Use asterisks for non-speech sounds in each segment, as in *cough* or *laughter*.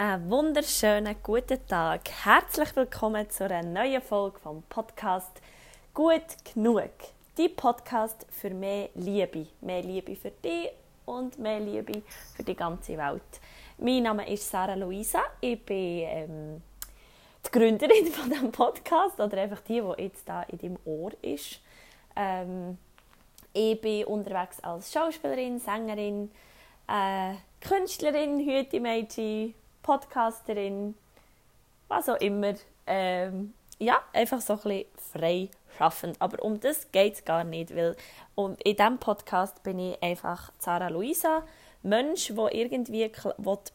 Einen wunderschönen guten Tag. Herzlich willkommen zu einer neuen Folge vom Podcast Gut genug. Die Podcast für mehr Liebe. Mehr Liebe für dich und mehr Liebe für die ganze Welt. Mein Name ist Sarah Luisa. Ich bin ähm, die Gründerin *laughs* von diesem Podcast oder einfach die, die jetzt da in deinem Ohr ist. Ähm, ich bin unterwegs als Schauspielerin, Sängerin, äh, Künstlerin, Hütemädchen, Podcasterin, was auch immer. Ähm, ja, einfach so ein bisschen frei schaffend. Aber um das geht es gar nicht, weil um, in diesem Podcast bin ich einfach Sarah Luisa, Mensch, der irgendwie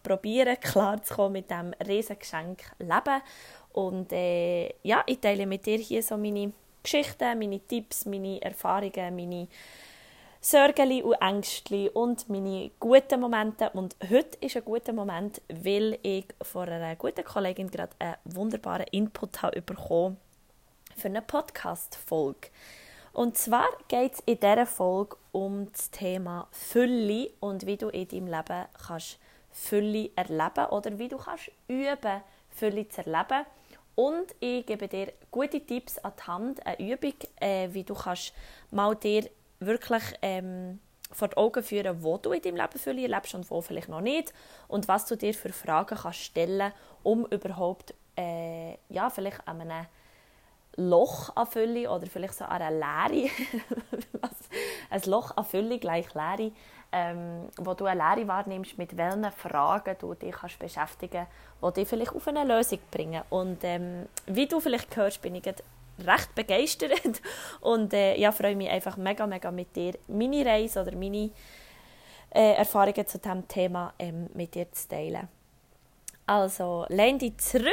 probieren *laughs* klarzukommen mit diesem riesen Geschenk Leben. Und äh, ja, ich teile mit dir hier so meine Geschichten, meine Tipps, meine Erfahrungen, meine Sorgen und Ängste und meine guten Momente. Und heute ist ein guter Moment, weil ich von einer guten Kollegin gerade einen wunderbaren Input habe für eine Podcast-Folge. Und zwar geht es in dieser Folge um das Thema Fülle und wie du in deinem Leben kannst Fülle erleben oder wie du kannst üben, Fülle zu erleben. Und ich gebe dir gute Tipps an die Hand, eine Übung, äh, wie du kannst mal dir wirklich ähm, vor die Augen führen, wo du in deinem Leben Fülle erlebst und wo vielleicht noch nicht und was du dir für Fragen kannst stellen, um überhaupt äh, ja, vielleicht an einem Loch an Fülle oder vielleicht so an einer Leere, *laughs* ein Loch an gleich Leere, ähm, wo du eine Leere wahrnimmst, mit welchen Fragen du dich kannst beschäftigen kannst, die dich vielleicht auf eine Lösung bringen. Und ähm, wie du vielleicht hörst, bin ich recht begeistert *laughs* und äh, ja, freue mich einfach mega, mega mit dir meine Reise oder meine äh, Erfahrungen zu diesem Thema ähm, mit dir zu teilen. Also, lehn dich zurück,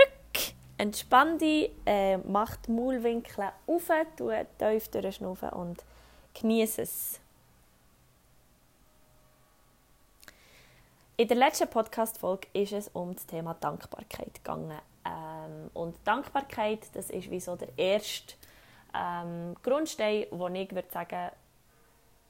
entspann dich, äh, mach die Maulwinkel auf, tu tief durchschnaufen und genieße es. In der letzten Podcast-Folge ist es um das Thema Dankbarkeit gegangen. Ähm, und Dankbarkeit, das ist wie so der erste ähm, Grundstein, wo ich würde sagen,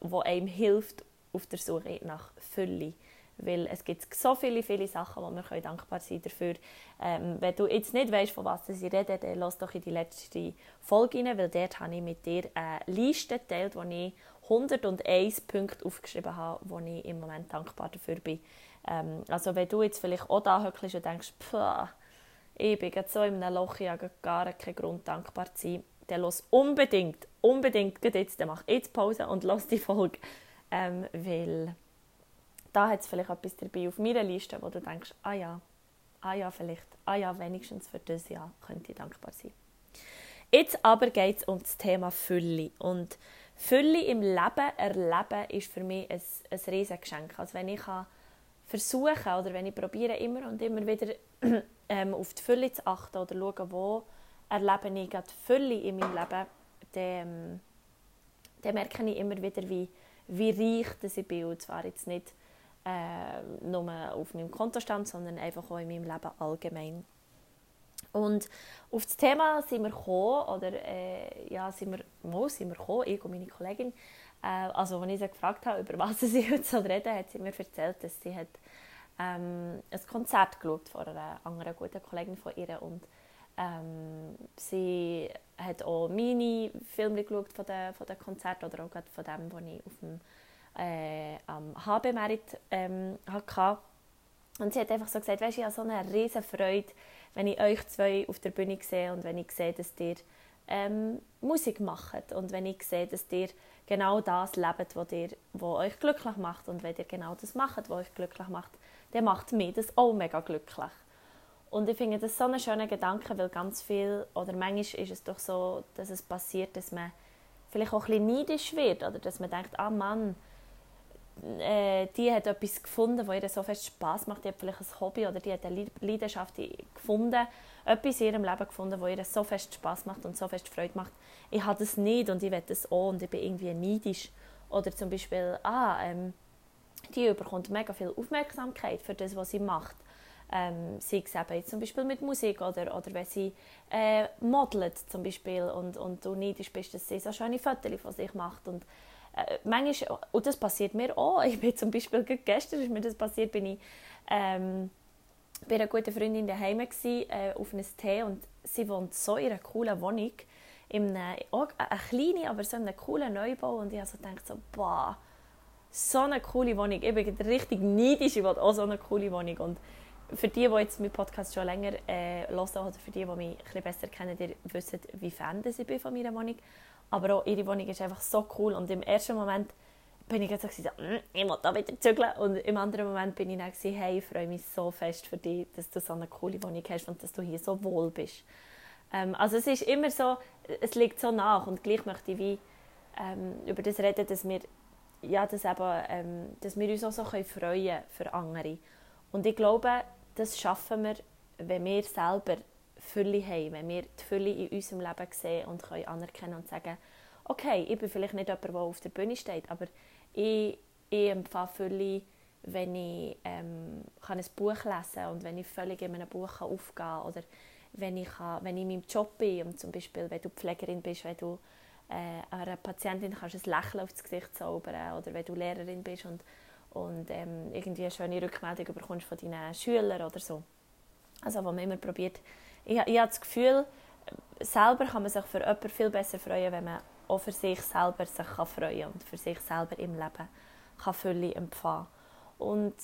wo einem hilft auf der Suche nach Fülle. Weil es gibt so viele, viele Sachen, wo wir dankbar sein dafür. Ähm, wenn du jetzt nicht weißt, von was ich rede, dann lass doch in die letzte Folge rein, weil dort habe ich mit dir eine Liste geteilt, wo ich 101 Punkte aufgeschrieben habe, wo ich im Moment dankbar dafür bin. Ähm, also wenn du jetzt vielleicht auch da hockst und denkst, Pah, ich bin so in einem Loch, ich habe gar keinen Grund, dankbar zu sein, dann los unbedingt, unbedingt jetzt, mach jetzt Pause und lass die Folge, ähm, weil da hat es vielleicht etwas dabei auf meiner Liste, wo du denkst, ah ja, ah ja, vielleicht, ah ja, wenigstens für das Jahr könnte ich dankbar sein. Jetzt aber geht es um das Thema Fülle und Fülle im Leben erleben ist für mich ein, ein riesiges Geschenk. Also wenn ich versuche oder wenn ich probiere immer und immer wieder *clears throat* ähm, auf die Fülle zu achten oder schauen, wo erlebe ich die Fülle in meinem Leben, dann, ähm, dann merke ich immer wieder, wie, wie reich das ich bin. Und zwar jetzt nicht äh, nur auf meinem Kontostand, sondern einfach auch in meinem Leben allgemein. Und auf das Thema sind wir gekommen, oder äh, ja, sind wir, mal sind wir gekommen, ich und meine Kollegin. Äh, also, als ich sie gefragt habe, über was *laughs* sie heute reden hat sie mir erzählt, dass sie hat ähm, ein Konzert geschaut von einer anderen guten Kollegin von ihr und ähm, sie hat auch meine Filme geschaut von den, von den oder auch von dem, was ich auf dem äh, am HB-Merit ähm, hatte. Und sie hat einfach so gesagt, weißt, ich habe so eine riesige Freude, wenn ich euch zwei auf der Bühne sehe und wenn ich sehe, dass ihr ähm, Musik macht und wenn ich sehe, dass ihr genau das lebt, was, ihr, was euch glücklich macht und wenn ihr genau das macht, was euch glücklich macht, dann macht mich das auch mega glücklich. Und ich finde das so einen schönen Gedanke, weil ganz viel, oder manchmal ist es doch so, dass es passiert, dass man vielleicht auch ein bisschen neidisch wird oder dass man denkt, ah Mann, äh, die hat etwas gefunden, was ihr so fest Spaß macht, die hat vielleicht ein Hobby oder die hat eine Leidenschaft gefunden, etwas in ihrem Leben gefunden, was ihr so fest Spaß macht und so fest Freude macht. Ich habe das nicht und ich will das auch und ich bin irgendwie neidisch. Oder zum Beispiel, ah, ähm, die bekommt mega viel Aufmerksamkeit für das, was sie macht. Ähm, sei es eben jetzt zum Beispiel mit Musik oder, oder wenn sie äh, modelt zum Beispiel und, und du neidisch bist, dass sie so schöne Fotos von sich macht und äh, manchmal, und das passiert mir auch, ich bin zum Beispiel gestern ist mir das passiert, bin ich ähm, bei einer guten Freundin daheim äh, auf einem Tee und sie wohnt so in einer coolen Wohnung, in einem, auch eine kleine, aber so einen coolen Neubau und ich habe so gedacht, so, boah, so eine coole Wohnung. Ich bin richtig neidisch, ich wollte auch so eine coole Wohnung. Und für die, die jetzt meinen Podcast schon länger äh, hören oder für die, die mich ein besser kennen, die wissen, wie Fan ich bin von meiner Wohnung. Aber auch ihre Wohnung ist einfach so cool und im ersten Moment bin ich so, so mm, ich will da wieder zügeln und im anderen Moment bin ich dann so, hey, ich freue mich so fest für dich, dass du so eine coole Wohnung hast und dass du hier so wohl bist. Ähm, also es ist immer so, es liegt so nach und gleich möchte ich wie ähm, über das reden, dass wir ja, dass, eben, ähm, dass wir uns auch so freuen können für andere. Und ich glaube, das schaffen wir, wenn wir selber Fülle haben, wenn wir die Fülle in unserem Leben sehen und können anerkennen und sagen, okay, ich bin vielleicht nicht jemand, der auf der Bühne steht, aber ich, ich empfange Fülle, wenn ich ähm, kann ein Buch lesen kann und wenn ich völlig in einem Buch aufgehen kann oder wenn ich, kann, wenn ich in meinem Job bin und zum Beispiel, wenn du Pflegerin bist, wenn du äh, einer Patientin kannst ein Lächeln aufs Gesicht zaubern oder wenn du Lehrerin bist und, und ähm, irgendwie eine schöne Rückmeldung bekommst von deinen Schülern oder so. Also wo man immer probiert, ich, ich habe das Gefühl, selber kann man sich für jemanden viel besser freuen, wenn man auch für sich selber sich kann freuen und für sich selber im Leben kann Fülle empfangen. Und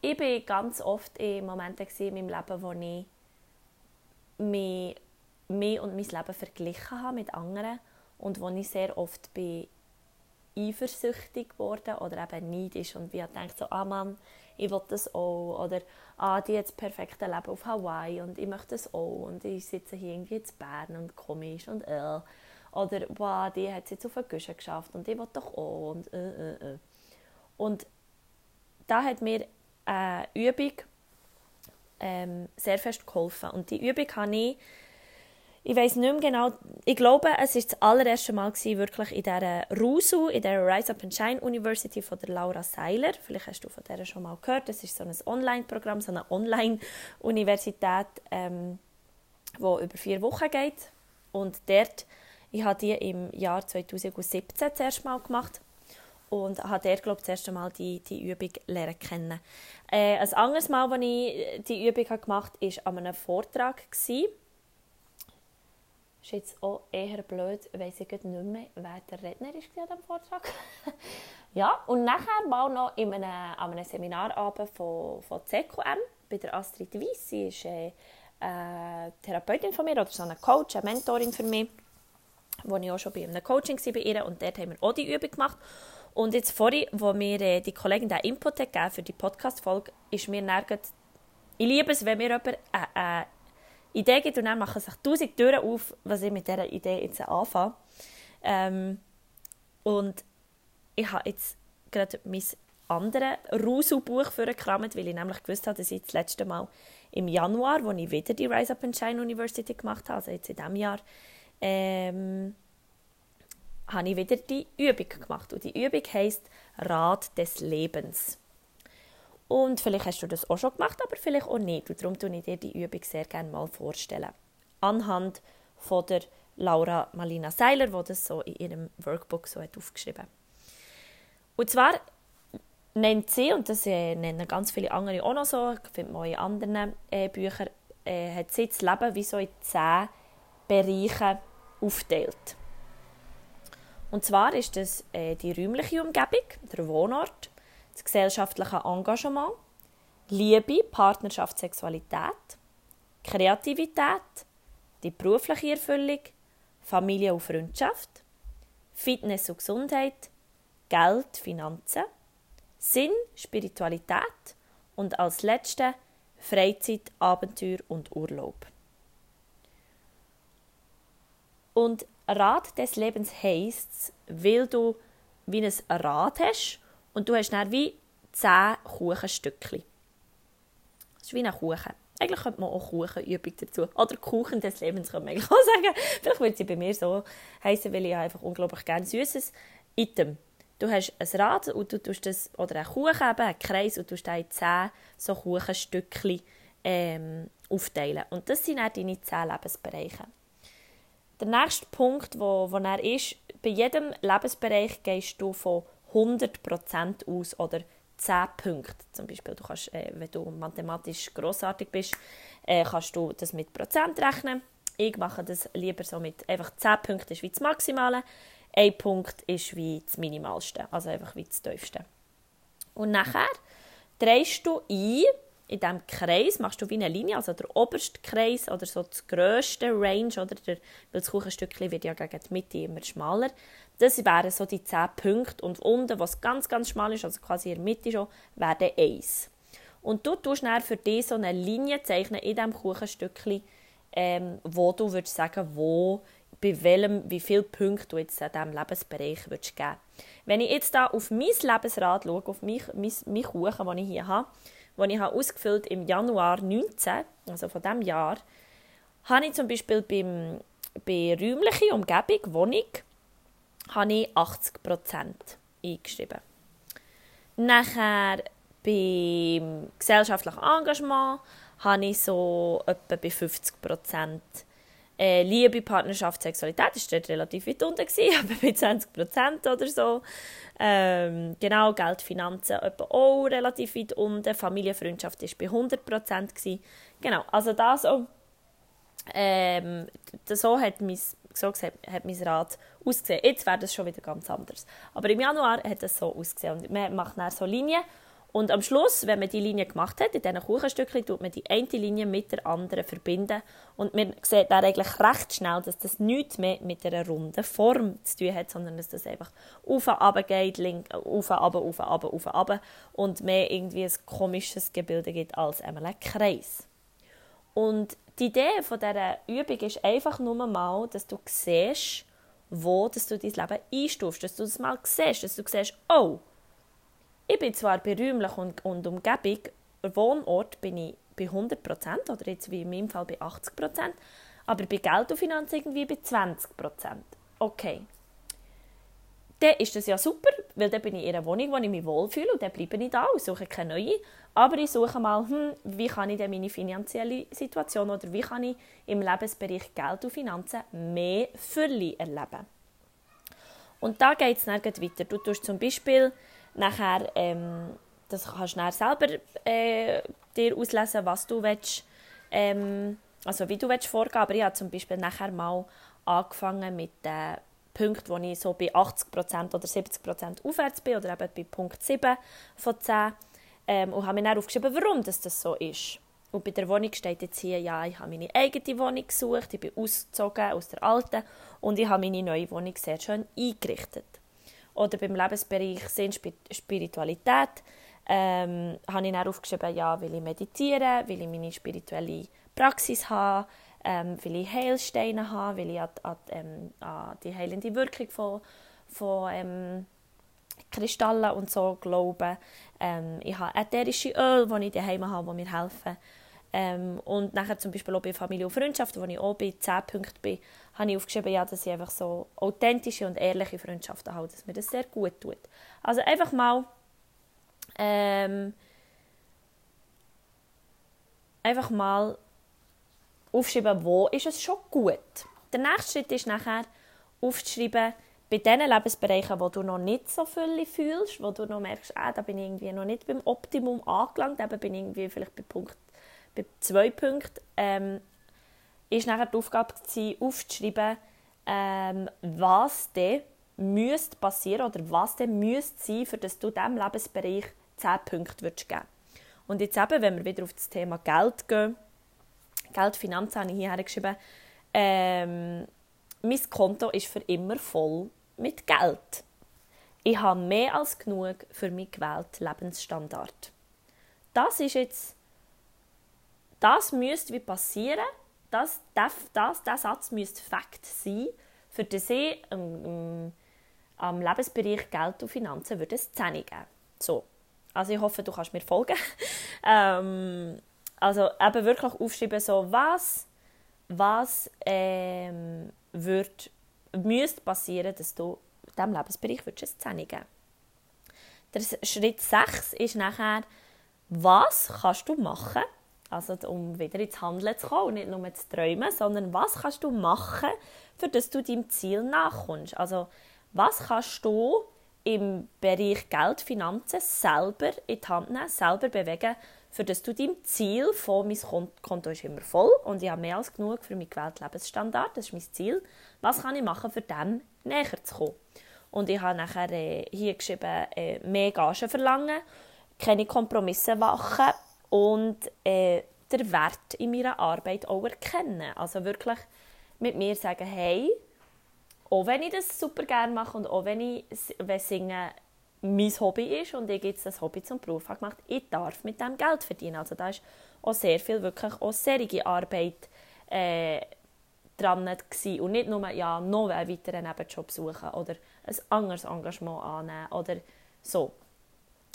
ich war ganz oft in Momenten in meinem Leben, wo ich mich, mich und mein Leben verglichen habe mit anderen und wo ich sehr oft bin eifersüchtig geworden oder eben neidisch und wie denkt so, ah Mann, ich will das auch oder ah, die hat das perfekte Leben auf Hawaii und ich möchte das auch und ich sitze hier irgendwie in Bern und komisch und äh. oder wow, die hat es jetzt auf der Küche geschafft und ich will doch auch und äh, äh, äh. Und da hat mir eine Übung ähm, sehr fest geholfen und die Übung habe ich ich weiß nicht mehr genau, ich glaube, es war das allererste Mal gewesen, wirklich in dieser RUSU, in der Rise Up and Shine University von der Laura Seiler. Vielleicht hast du von der schon mal gehört. Das ist so ein Online-Programm, so eine Online-Universität, ähm, wo über vier Wochen geht. Und dort, ich habe die im Jahr 2017 zuerst mal gemacht und habe dort, glaube ich, das erste Mal die, die Übung lernen kennen. Äh, ein anderes Mal, als ich die Übung gemacht habe, war an einem Vortrag. Gewesen ist jetzt auch eher blöd, weiss ich nicht mehr, wer der Redner war an diesem Vortrag. *laughs* ja, und nachher mal noch in einem, an einem Seminarabend von, von CQM bei der Astrid Weiss. Sie ist äh, eine Therapeutin von mir oder so eine Coach, eine Mentorin für mich, wo ich auch schon bei einem Coaching war bei ihr und dort haben wir auch die Übung gemacht. Und jetzt vorhin, wo mir äh, die Kollegin den Input hat für die Podcast-Folge, ist mir nirgends ich liebe es, wenn mir jemand eine, äh, Idee gibt und dann machen sich tausend Türen auf, was ich mit dieser Idee jetzt anfange. Ähm, und ich habe jetzt gerade mein anderes Rusu-Buch vorgekramt, weil ich nämlich gewusst habe, dass ich das letzte Mal im Januar, als ich wieder die Rise Up and Shine University gemacht habe, also jetzt in diesem Jahr, ähm, habe ich wieder die Übung gemacht. Und die Übung heisst Rat des Lebens. Und vielleicht hast du das auch schon gemacht, aber vielleicht auch nicht. Und darum tue ich dir die Übung sehr gerne mal vorstellen. Anhand von der Laura Malina Seiler, die das so in ihrem Workbook so hat aufgeschrieben Und zwar nennt sie, und das äh, nennen ganz viele andere auch noch so, ich finde man in anderen äh, Büchern, äh, hat sie das Leben wie so in zehn Bereiche aufteilt. Und zwar ist das äh, die räumliche Umgebung, der Wohnort, das gesellschaftliche Engagement, Liebe, Partnerschaft, Sexualität, Kreativität, die berufliche Erfüllung, Familie und Freundschaft, Fitness und Gesundheit, Geld, Finanzen, Sinn, Spiritualität und als letzte Freizeit, Abenteuer und Urlaub. Und Rad des Lebens heisst, weil du wie ein Rad hast und du hast dann wie zehn Kuchenstückchen. Das ist wie ein Kuchen. Eigentlich könnte man auch Kuchenübung dazu. Oder Kuchen des Lebens könnte man eigentlich auch sagen. Vielleicht würde sie bei mir so heißen, weil ich einfach unglaublich gerne süßes Item. Du hast ein Rad und du tust das, oder einen Kuchen, eben, einen Kreis, und du tust in zehn so Kuchenstückchen ähm, aufteilen. Und das sind dann deine zehn Lebensbereiche. Der nächste Punkt, wo, wo er ist, bei jedem Lebensbereich gehst du von 100% aus oder 10 Punkte zum Beispiel. Du kannst, äh, wenn du mathematisch grossartig bist, äh, kannst du das mit Prozent rechnen. Ich mache das lieber so mit einfach 10 Punkte ist wie das Maximale, ein Punkt ist wie das Minimalste, also einfach wie das Tiefste. Und nachher drehst du ein, in diesem Kreis machst du wie eine Linie, also der oberste Kreis oder so das grösste Range, oder der, weil das Kuchenstückchen wird ja gegen die Mitte immer schmaler. Das wären so die 10 Punkte und unten, was ganz, ganz schmal ist, also quasi in der Mitte schon, wäre der 1. Und du tust dann für dich so eine Linie zeichnen in diesem Kuchenstückchen, ähm, wo du würdest sagen, wo, bei welchem, wie viele Punkte du jetzt in diesem Lebensbereich würdest geben Wenn ich jetzt da auf mein Lebensrad schaue, auf mein, mein, mein Kuchen, den ich hier habe, den ich habe ausgefüllt im Januar 2019, also von diesem Jahr, habe ich zum Beispiel beim, bei räumlicher Umgebung, Wohnung, habe ich 80% eingeschrieben. Nachher beim gesellschaftlichen Engagement habe ich so etwa bei 50% äh, Liebe, Partnerschaft, Sexualität ist dort relativ weit unten, *laughs* aber bei 20% oder so. Ähm, genau, Geld, Finanzen etwa auch relativ weit unten. Familienfreundschaft war bei 100%. Gewesen. Genau, also das so, ähm, so hat mein, so gesagt, hat mein Rat ausgesehen. Jetzt wäre das schon wieder ganz anders. Aber im Januar hat es so ausgesehen. Und man macht dann so Linien und am Schluss, wenn man die Linie gemacht hat, in diesen Kuchenstückchen, tut man die eine Linie mit der anderen verbinden. Und man sieht dann eigentlich recht schnell, dass das nichts mehr mit einer runden Form zu tun hat, sondern dass das einfach auf und runter geht, link, auf und runter, auf und runter, auf und runter und mehr irgendwie ein komisches Gebilde gibt als einmal ein Kreis. Und die Idee von dieser Übung ist einfach nur mal, dass du siehst, wo dass du dein Leben einstufst, dass du das mal siehst, dass du siehst, oh, ich bin zwar bei räumlich und, und Umgebung, Wohnort bin ich bei 100% oder jetzt wie in meinem Fall bei 80%, aber bei Geld und Finanzen irgendwie bei 20%. Okay. Dann ist das ja super, weil dann bin ich in einer Wohnung, wo ich mich wohlfühle und dann bleibe ich da und suche keine neue. Aber ich suche mal, hm, wie kann ich denn meine finanzielle Situation oder wie kann ich im Lebensbereich Geld und Finanzen mehr Fülle erleben. Und da geht es dann weiter. Du tust zum Beispiel Nachher, ähm, das kannst du dann selber äh, dir auslesen, was du willst, ähm, also wie du willst vorgehen. Aber ich habe zum Beispiel nachher mal angefangen mit den Punkten, wo ich so bei 80% oder 70% aufwärts bin, oder eben bei Punkt 7 von 10. Ähm, und habe mir dann aufgeschrieben, warum das, das so ist. Und bei der Wohnung steht jetzt hier, ja, ich habe meine eigene Wohnung gesucht, ich bin ausgezogen aus der alten und ich habe meine neue Wohnung sehr schön eingerichtet. Oder beim Lebensbereich Sinn, Spiritualität ähm, habe ich dann aufgeschrieben, ja, will ich meditieren, will ich meine spirituelle Praxis haben, ähm, will ich Heilsteine haben, will ich an, an, ähm, an die heilende Wirkung von, von ähm, Kristallen und so glauben. Ähm, ich habe ätherische Öl, die ich daheim habe, die mir helfen. Ähm, und nachher zum Beispiel auch bei Familie und Freundschaft, wo ich auch bei 10 Punkten bin, habe ich aufgeschrieben, ja, dass ich einfach so authentische und ehrliche Freundschaften habe, dass mir das sehr gut tut. Also einfach mal ähm, einfach mal aufschreiben, wo ist es schon gut. Der nächste Schritt ist nachher aufzuschreiben, bei den Lebensbereichen, wo du noch nicht so viel fühlst, wo du noch merkst, ah, da bin ich irgendwie noch nicht beim Optimum angelangt, eben bin ich irgendwie vielleicht bei Punkt, bei zwei Punkten, ähm, ist nachher die Aufgabe gewesen, aufzuschreiben, ähm, was denn müsste passieren oder was denn müsste sein, für dass du diesem Lebensbereich 10 Punkte würdest geben Und jetzt eben, wenn wir wieder auf das Thema Geld gehen, Geld, Finanzen habe ich hier geschrieben, ähm, mein Konto ist für immer voll mit Geld. Ich habe mehr als genug für meinen gewählten Lebensstandard. Das ist jetzt, das müsste wie passieren, das, das, das, der Satz müsste Fakt sein, für den ich ähm, am Lebensbereich Geld und Finanzen würde es 10 geben. So. Also ich hoffe, du kannst mir folgen. *laughs* ähm, also eben wirklich aufschreiben, so was, was ähm, wird, müsste passieren, dass du diesem Lebensbereich es 10 geben Der Schritt 6 ist nachher, was kannst du machen, also um wieder ins Handeln zu kommen und nicht nur zu träumen, sondern was kannst du machen, für dass du deinem Ziel nachkommst. Also was kannst du im Bereich Geld, Finanzen selber in die Hand nehmen, selber bewegen, für das du dein Ziel von mein Konto ist immer voll und ich habe mehr als genug für meinen gewählten Lebensstandard, das ist mein Ziel. Was kann ich machen, für dem näher zu kommen? Und ich habe nachher äh, hier geschrieben, äh, mehr Gagen verlangen, keine Kompromisse machen und äh, den Wert in meiner Arbeit auch erkennen. Also wirklich mit mir sagen, hey, auch wenn ich das super gerne mache und auch wenn ich wenn Singen mein Hobby ist und ich jetzt das Hobby zum Beruf habe gemacht, ich darf mit dem Geld verdienen. Also da ist auch sehr viel wirklich auch serige Arbeit äh, dran gewesen. und nicht nur ja, noch einen weiteren Nebenjob suchen oder ein anderes Engagement annehmen oder so.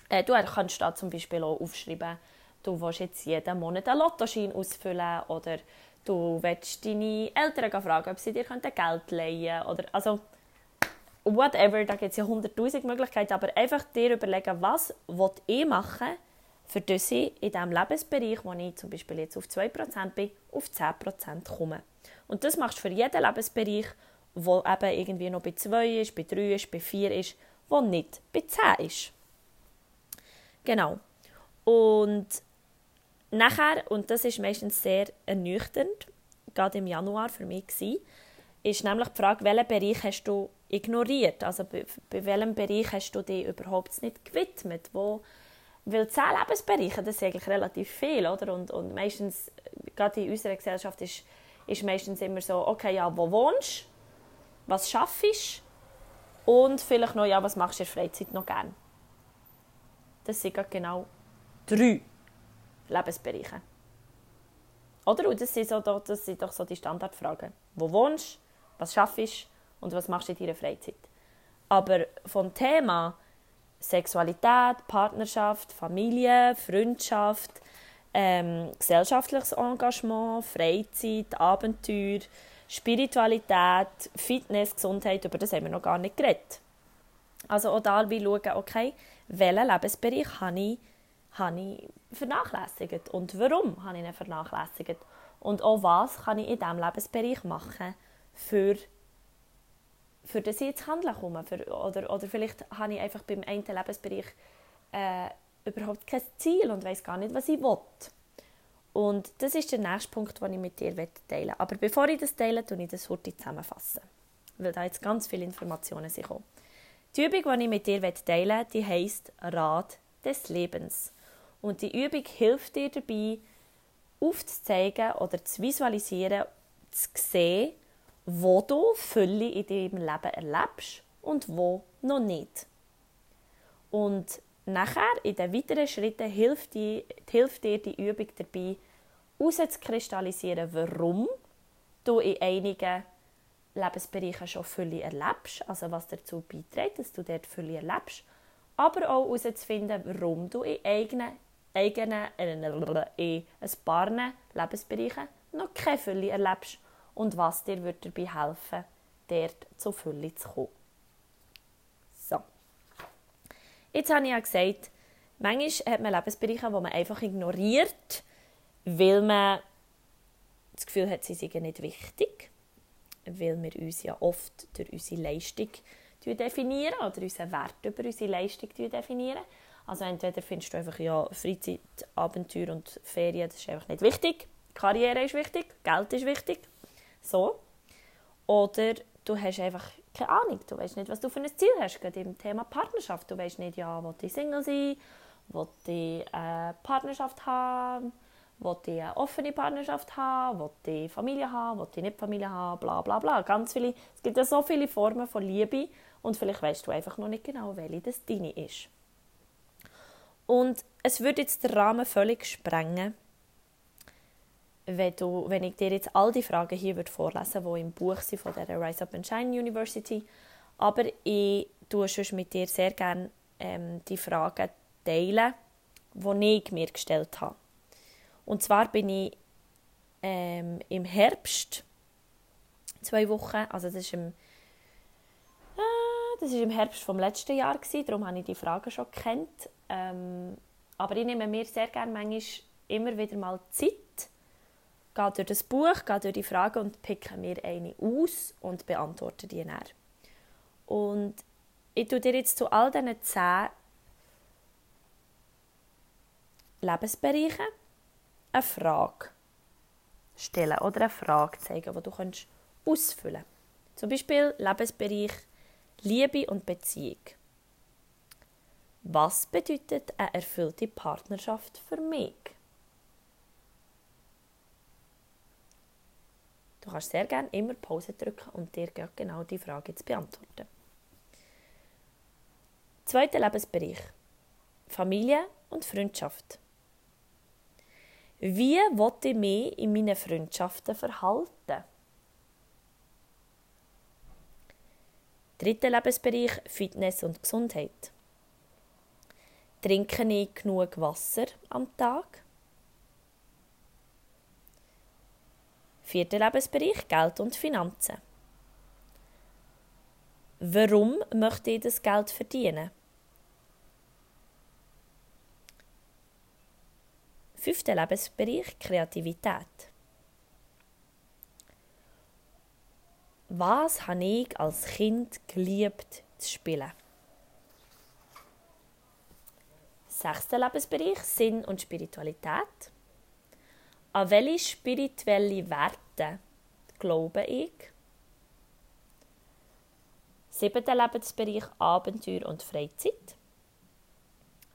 Äh, du kannst da zum Beispiel auch aufschreiben, du willst jetzt jeden Monat einen Lottoschein ausfüllen oder du willst deine Eltern fragen, ob sie dir Geld leihen können. Oder, also, whatever, da gibt es ja hunderttausend Möglichkeiten, aber einfach dir überlegen, was ich machen für das ich in diesem Lebensbereich, wo ich zum Beispiel jetzt auf 2% bin, auf 10% komme. Und das machst du für jeden Lebensbereich, wo eben irgendwie noch bei 2 ist, bei 3 ist, bei 4 ist, wo nicht bei 10 ist. Genau. Und Nachher, und das ist meistens sehr ernüchternd, gerade im Januar für mich gewesen, ist nämlich die Frage, welchen Bereich hast du ignoriert? Also bei, bei welchem Bereich hast du dich überhaupt nicht gewidmet? Wo, weil zehn Lebensbereiche, das ist eigentlich relativ viel, oder? Und, und meistens, gerade in unserer Gesellschaft, ist, ist meistens immer so, okay, ja, wo wohnst? Was schaffst? Und vielleicht noch, ja, was machst du in der Freizeit noch gern? Das sind genau drei Lebensbereiche. Oder? Und das sind, so, das sind doch so die Standardfragen. Wo wohnst? Was schaffst? Und was machst du in deiner Freizeit? Aber vom Thema Sexualität, Partnerschaft, Familie, Freundschaft, ähm, gesellschaftliches Engagement, Freizeit, Abenteuer, Spiritualität, Fitness, Gesundheit, über das haben wir noch gar nicht geredet. Also auch da schauen, okay, welchen Lebensbereich habe ich habe ich vernachlässigt und warum habe ich ihn vernachlässigt und auch was kann ich in diesem Lebensbereich machen, für, für das ich ins Handeln komme. Für, oder, oder vielleicht habe ich einfach beim einen Lebensbereich äh, überhaupt kein Ziel und weiß gar nicht, was ich will. Und das ist der nächste Punkt, den ich mit dir teilen möchte. Aber bevor ich das teile, tue ich das heute zusammenfassen. Weil da jetzt ganz viele Informationen sind. Die Übung, die ich mit dir teilen die heisst Rat des Lebens. Und die Übung hilft dir dabei, aufzuzeigen oder zu visualisieren, zu sehen, wo du Fülle in deinem Leben erlebst und wo noch nicht. Und nachher, in den weiteren Schritten, hilft, die, hilft dir die Übung dabei, herauszukristallisieren, warum du in einigen Lebensbereichen schon Fülle erlebst, also was dazu beiträgt, dass du dort Fülle erlebst, aber auch herauszufinden, warum du in eigenen eigenen, in ein paar Lebensbereichen noch keine Fülle erlebst und was dir wird dabei helfen dort zur Fülle zu kommen. So. Jetzt habe ich ja gesagt, manchmal hat man Lebensbereiche, die man einfach ignoriert, weil man das Gefühl hat, sie seien nicht wichtig, weil wir uns ja oft durch unsere Leistung definieren oder unseren Wert über unsere Leistung definieren. Also entweder findest du einfach, ja, Freizeit, Abenteuer und Ferien, das ist einfach nicht wichtig. Karriere ist wichtig, Geld ist wichtig. So. Oder du hast einfach keine Ahnung, du weißt nicht, was du für ein Ziel hast, gerade im Thema Partnerschaft. Du weißt nicht, ja, will ich Single sein, will ich eine Partnerschaft haben, will ich eine offene Partnerschaft haben, will ich Familie haben, will ich nicht Familie haben, bla bla bla. Ganz viele, es gibt ja so viele Formen von Liebe. Und vielleicht weißt du einfach noch nicht genau, welche das deine ist. Und es würde jetzt den Rahmen völlig sprengen, wenn, du, wenn ich dir jetzt all die Fragen hier würde vorlesen würde, die im Buch sind von der Rise Up and Shine University. Aber ich tue schon mit dir sehr gerne ähm, die Fragen teilen, die ich mir gestellt habe. Und zwar bin ich ähm, im Herbst zwei Wochen, also das ist im, äh, das ist im Herbst vom letzten Jahr gewesen, darum habe ich die Fragen schon kennt ähm, aber ich nehme mir sehr gerne manchmal immer wieder mal Zeit, gehe durch das Buch, gehe durch die Fragen und picke mir eine aus und beantworte die dann. Und ich tue dir jetzt zu all diesen zehn Lebensbereichen eine Frage stellen oder eine Frage zeigen, die du kannst ausfüllen kannst. Zum Beispiel Lebensbereich Liebe und Beziehung. Was bedeutet eine erfüllte Partnerschaft für mich? Du kannst sehr gerne immer Pause drücken und dir genau die Frage jetzt beantworten. Zweiter Lebensbereich. Familie und Freundschaft. Wie wollte ich mich in meinen Freundschaften verhalten? Dritter Lebensbereich Fitness und Gesundheit. Trinke ich genug Wasser am Tag? Vierter Lebensbereich Geld und Finanzen. Warum möchte ich das Geld verdienen? Fünfter Lebensbereich Kreativität. Was habe ich als Kind geliebt zu spielen? Sechster Lebensbereich Sinn und Spiritualität. An welche spirituelle Werte glaube ich? Siebter Lebensbereich Abenteuer und Freizeit.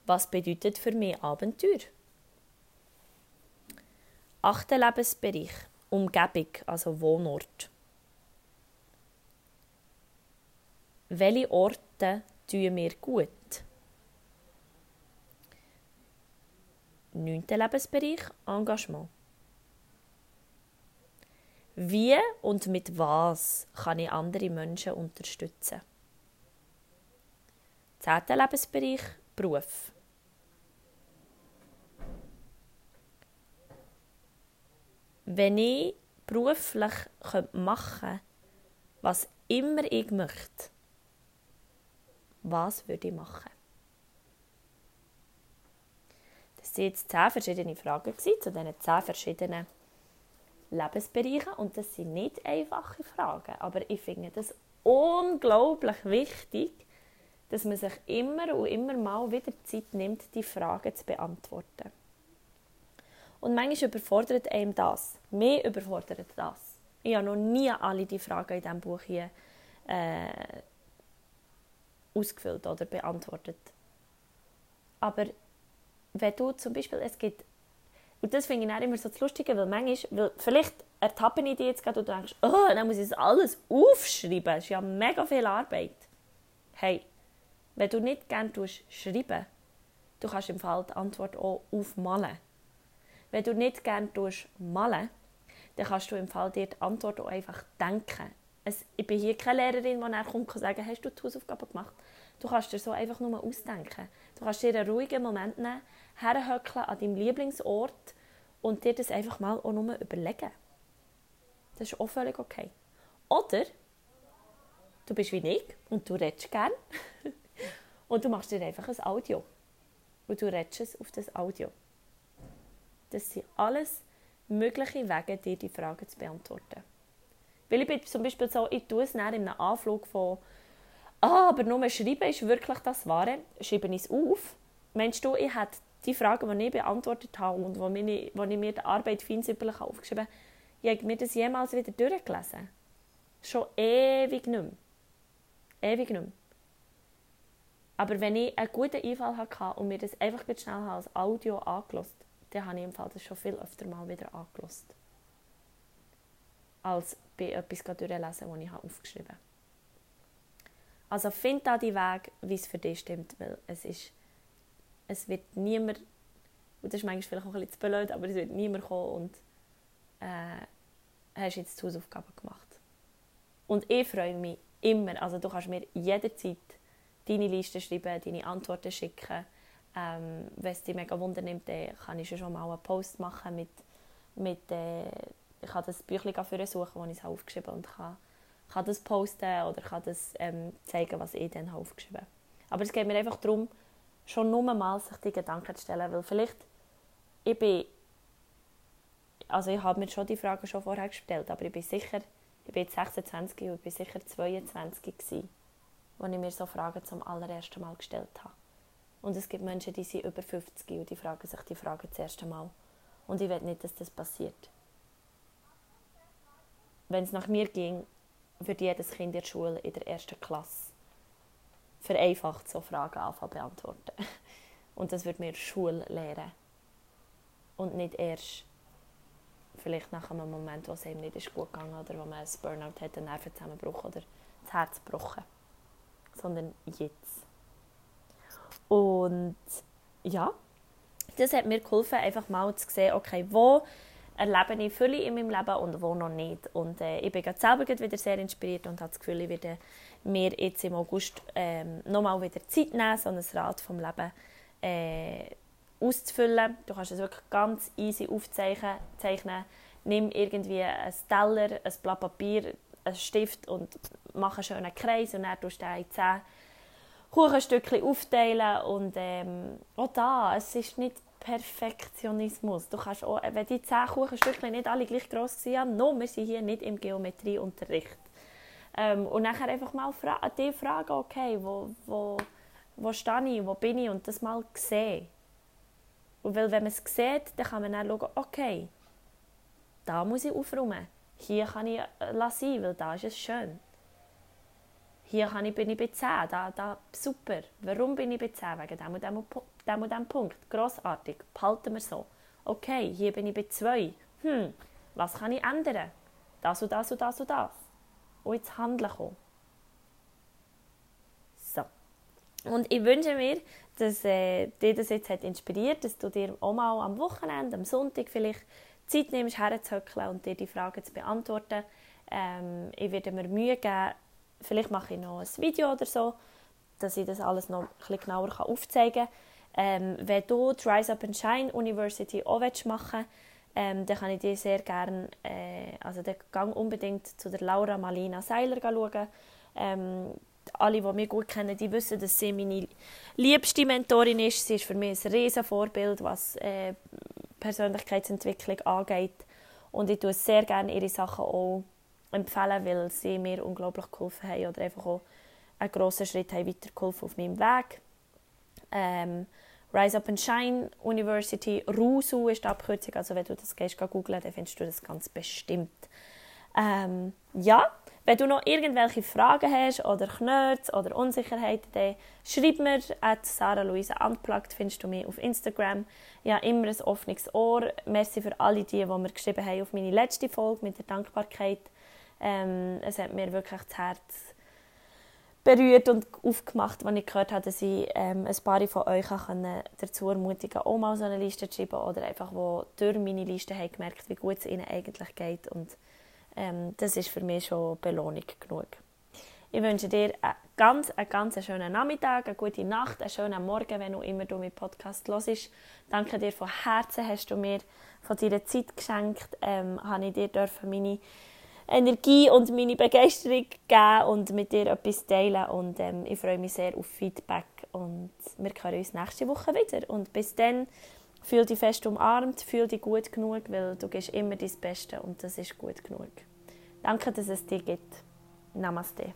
Was bedeutet für mich Abenteuer? Achter Lebensbereich Umgebung, also Wohnort. Welche Orte tun mir gut? Neunter Lebensbereich Engagement. Wie und mit was kann ich andere Menschen unterstützen? Zehnter Lebensbereich Beruf. wenn ich beruflich machen könnte, was immer ich möchte, was würde ich machen? Das waren jetzt zehn verschiedene Fragen zu diesen zehn verschiedenen Lebensbereichen. Und das sind nicht einfache Fragen, aber ich finde das unglaublich wichtig, dass man sich immer und immer mal wieder Zeit nimmt, die Fragen zu beantworten. Und manchmal überfordert einem das. Mehr überfordert das. Ich habe noch nie alle die Fragen in diesem Buch hier äh, ausgefüllt oder beantwortet. Aber wenn du zum Beispiel, es gibt, und das finde ich auch immer so das Lustige, weil manchmal, weil vielleicht ertappe ich dich jetzt gerade und du denkst, oh, dann muss ich das alles aufschreiben, das ist ja mega viel Arbeit. Hey, wenn du nicht gerne schreiben du kannst im Fall die Antwort auch aufmalen. Wenn du nicht gerne malen dann kannst du im Fall dir die Antwort auch einfach denken. Es, ich bin hier keine Lehrerin, die dann kommt und sagen, hast du die Hausaufgaben gemacht? Du kannst dir so einfach nur ausdenken. Du kannst dir einen ruhigen Moment nehmen, herhöckeln an deinem Lieblingsort und dir das einfach mal auch nur überlegen. Das ist auch völlig okay. Oder du bist wie ich und du redest gern *laughs* und du machst dir einfach ein Audio. Und du redest es auf das Audio. Das sind alles mögliche Wege, dir die Fragen zu beantworten. Weil ich bin zum Beispiel so, ich tue es dann in einem Anflug von «Ah, aber nur schreiben ist wirklich das Wahre», schreibe ich es auf. Meinst du, ich hätte die Fragen, die ich beantwortet habe und wo, meine, wo ich mir die Arbeit feinsäuberlich aufgeschrieben habe, ich habe mir das jemals wieder durchgelesen. Schon ewig nicht mehr. Ewig nicht mehr. Aber wenn ich einen guten Einfall hatte und mir das einfach schnell als Audio angelassen dann habe ich im Fall das schon viel öfter mal wieder angelost. Als bei etwas durchlesen, das ich aufgeschrieben habe. Also find da die Weg, wie es für dich stimmt, weil es ist, es wird niemand, und das ist manchmal vielleicht auch ein bisschen zu blöd, aber es wird niemand kommen und äh, hast jetzt die Hausaufgaben gemacht. Und ich freue mich immer, also du kannst mir jederzeit deine Liste schreiben, deine Antworten schicken, ähm, Wenn es dich mega Wunder nimmt, dann kann ich schon mal einen Post machen mit, mit äh, ich kann das Büchlein für suchen, das ich es aufgeschrieben habe und kann, kann das posten oder kann das ähm, zeigen, was ich dann aufgeschrieben habe. Aber es geht mir einfach darum, schon nur mal sich die Gedanken zu stellen, weil vielleicht, ich bin, also ich habe mir schon die Frage schon vorher gestellt, aber ich bin sicher, ich bin jetzt 26 und ich bin sicher 22 gewesen, wo ich mir so Fragen zum allerersten Mal gestellt habe. Und es gibt Menschen, die sind über 50 und die fragen sich die Fragen das erste Mal. Und ich will nicht, dass das passiert. Wenn es nach mir ging, würde jedes Kind in der Schule in der ersten Klasse vereinfacht so Fragen anfangen beantworten. *laughs* Und das würde mir Schule lehren. Und nicht erst vielleicht nach einem Moment, wo es ihm nicht gut gegangen oder wo man ein Burnout hat, einen Nervenzusammenbruch oder das Herz gebrochen. Sondern jetzt. Und ja, das hat mir geholfen, einfach mal zu sehen, okay, wo erlebe ich Fülle in meinem Leben und wo noch nicht. Und äh, ich bin selber wieder sehr inspiriert und habe das Gefühl, ich werde mir jetzt im August ähm, nochmal wieder Zeit nehmen, so ein Rad vom Leben äh, auszufüllen. Du kannst es wirklich ganz easy aufzeichnen. Nimm irgendwie ein Teller, ein Blatt Papier, einen Stift und mach einen schönen Kreis und dann tust du den in 10 Kuchenstückchen aufteilen und ähm, auch da, es ist nicht Perfektionismus. Du kannst auch, wenn die 10 Kuchenstückchen nicht alle gleich gross sind, no, wir sind hier nicht im Geometrieunterricht. Ähm, und dann einfach mal fra die fragen, okay, wo, wo, wo stehe ich, wo bin ich und das mal sehen. Und weil wenn man es sieht, dann kann man dann schauen, okay, da muss ich aufräumen. Hier kann ich äh, lassen, weil da ist es schön. Hier kann ich, bin ich bei 10, da, da, super. Warum bin ich bei 10? Wegen dem und dem, dem, und dem Punkt. Grossartig, behalten wir so. Okay, hier bin ich bei 2. Hm, was kann ich ändern? Das und das und das und das. Und ins Handeln kommen. So. Und ich wünsche mir, dass äh, dich das jetzt hat inspiriert, dass du dir auch mal am Wochenende, am Sonntag vielleicht Zeit nimmst, herzuhöckeln und dir die Fragen zu beantworten. Ähm, ich werde mir Mühe geben, vielleicht mache ich noch ein Video oder so, dass ich das alles noch ein bisschen genauer aufzeigen kann. Ähm, wenn du die Rise Up and Shine University auch machen willst, ähm, dann kann ich dir sehr gerne, äh, also dann gang unbedingt zu der Laura Malina Seiler schauen. Ähm, alle, die mich gut kennen, die wissen, dass sie meine liebste Mentorin ist. Sie ist für mich ein riesen Vorbild, was äh, Persönlichkeitsentwicklung angeht. Und ich tue sehr gerne ihre Sachen auch empfehlen, weil sie mir unglaublich geholfen haben oder einfach auch einen grossen Schritt haben weitergeholfen auf meinem Weg. Ähm, Rise Up and Shine University, RUSU ist die Abkürzung, also wenn du das gehst, googeln, dann findest du das ganz bestimmt. Ähm, ja, wenn du noch irgendwelche Fragen hast oder Knöts oder Unsicherheiten, dann schreib mir at Sarah Luisa Unplugged, findest du mich auf Instagram. Ja, immer ein offenes Ohr. Merci für alle die, die mir geschrieben haben auf meine letzte Folge mit der Dankbarkeit. Ähm, es hat mir wirklich das Herz berührt und aufgemacht, als ich gehört habe, dass ich ähm, ein paar von euch dazu ermutigen auch mal so eine Liste zu schreiben oder einfach, wo durch meine Liste haben gemerkt, wie gut es ihnen eigentlich geht und ähm, das ist für mich schon Belohnung genug. Ich wünsche dir einen ganz, einen ganz schönen Nachmittag, eine gute Nacht, einen schönen Morgen, wenn du immer du meinen Podcast hörst. Danke dir von Herzen, hast du mir von deiner Zeit geschenkt, ähm, habe ich dir meine Energie und meine Begeisterung geben und mit dir etwas teilen. Und ähm, ich freue mich sehr auf Feedback. Und wir hören uns nächste Woche wieder. Und bis dann, fühl dich fest umarmt, fühl dich gut genug, weil du gehst immer dein Beste und das ist gut genug. Danke, dass es dich gibt. Namaste.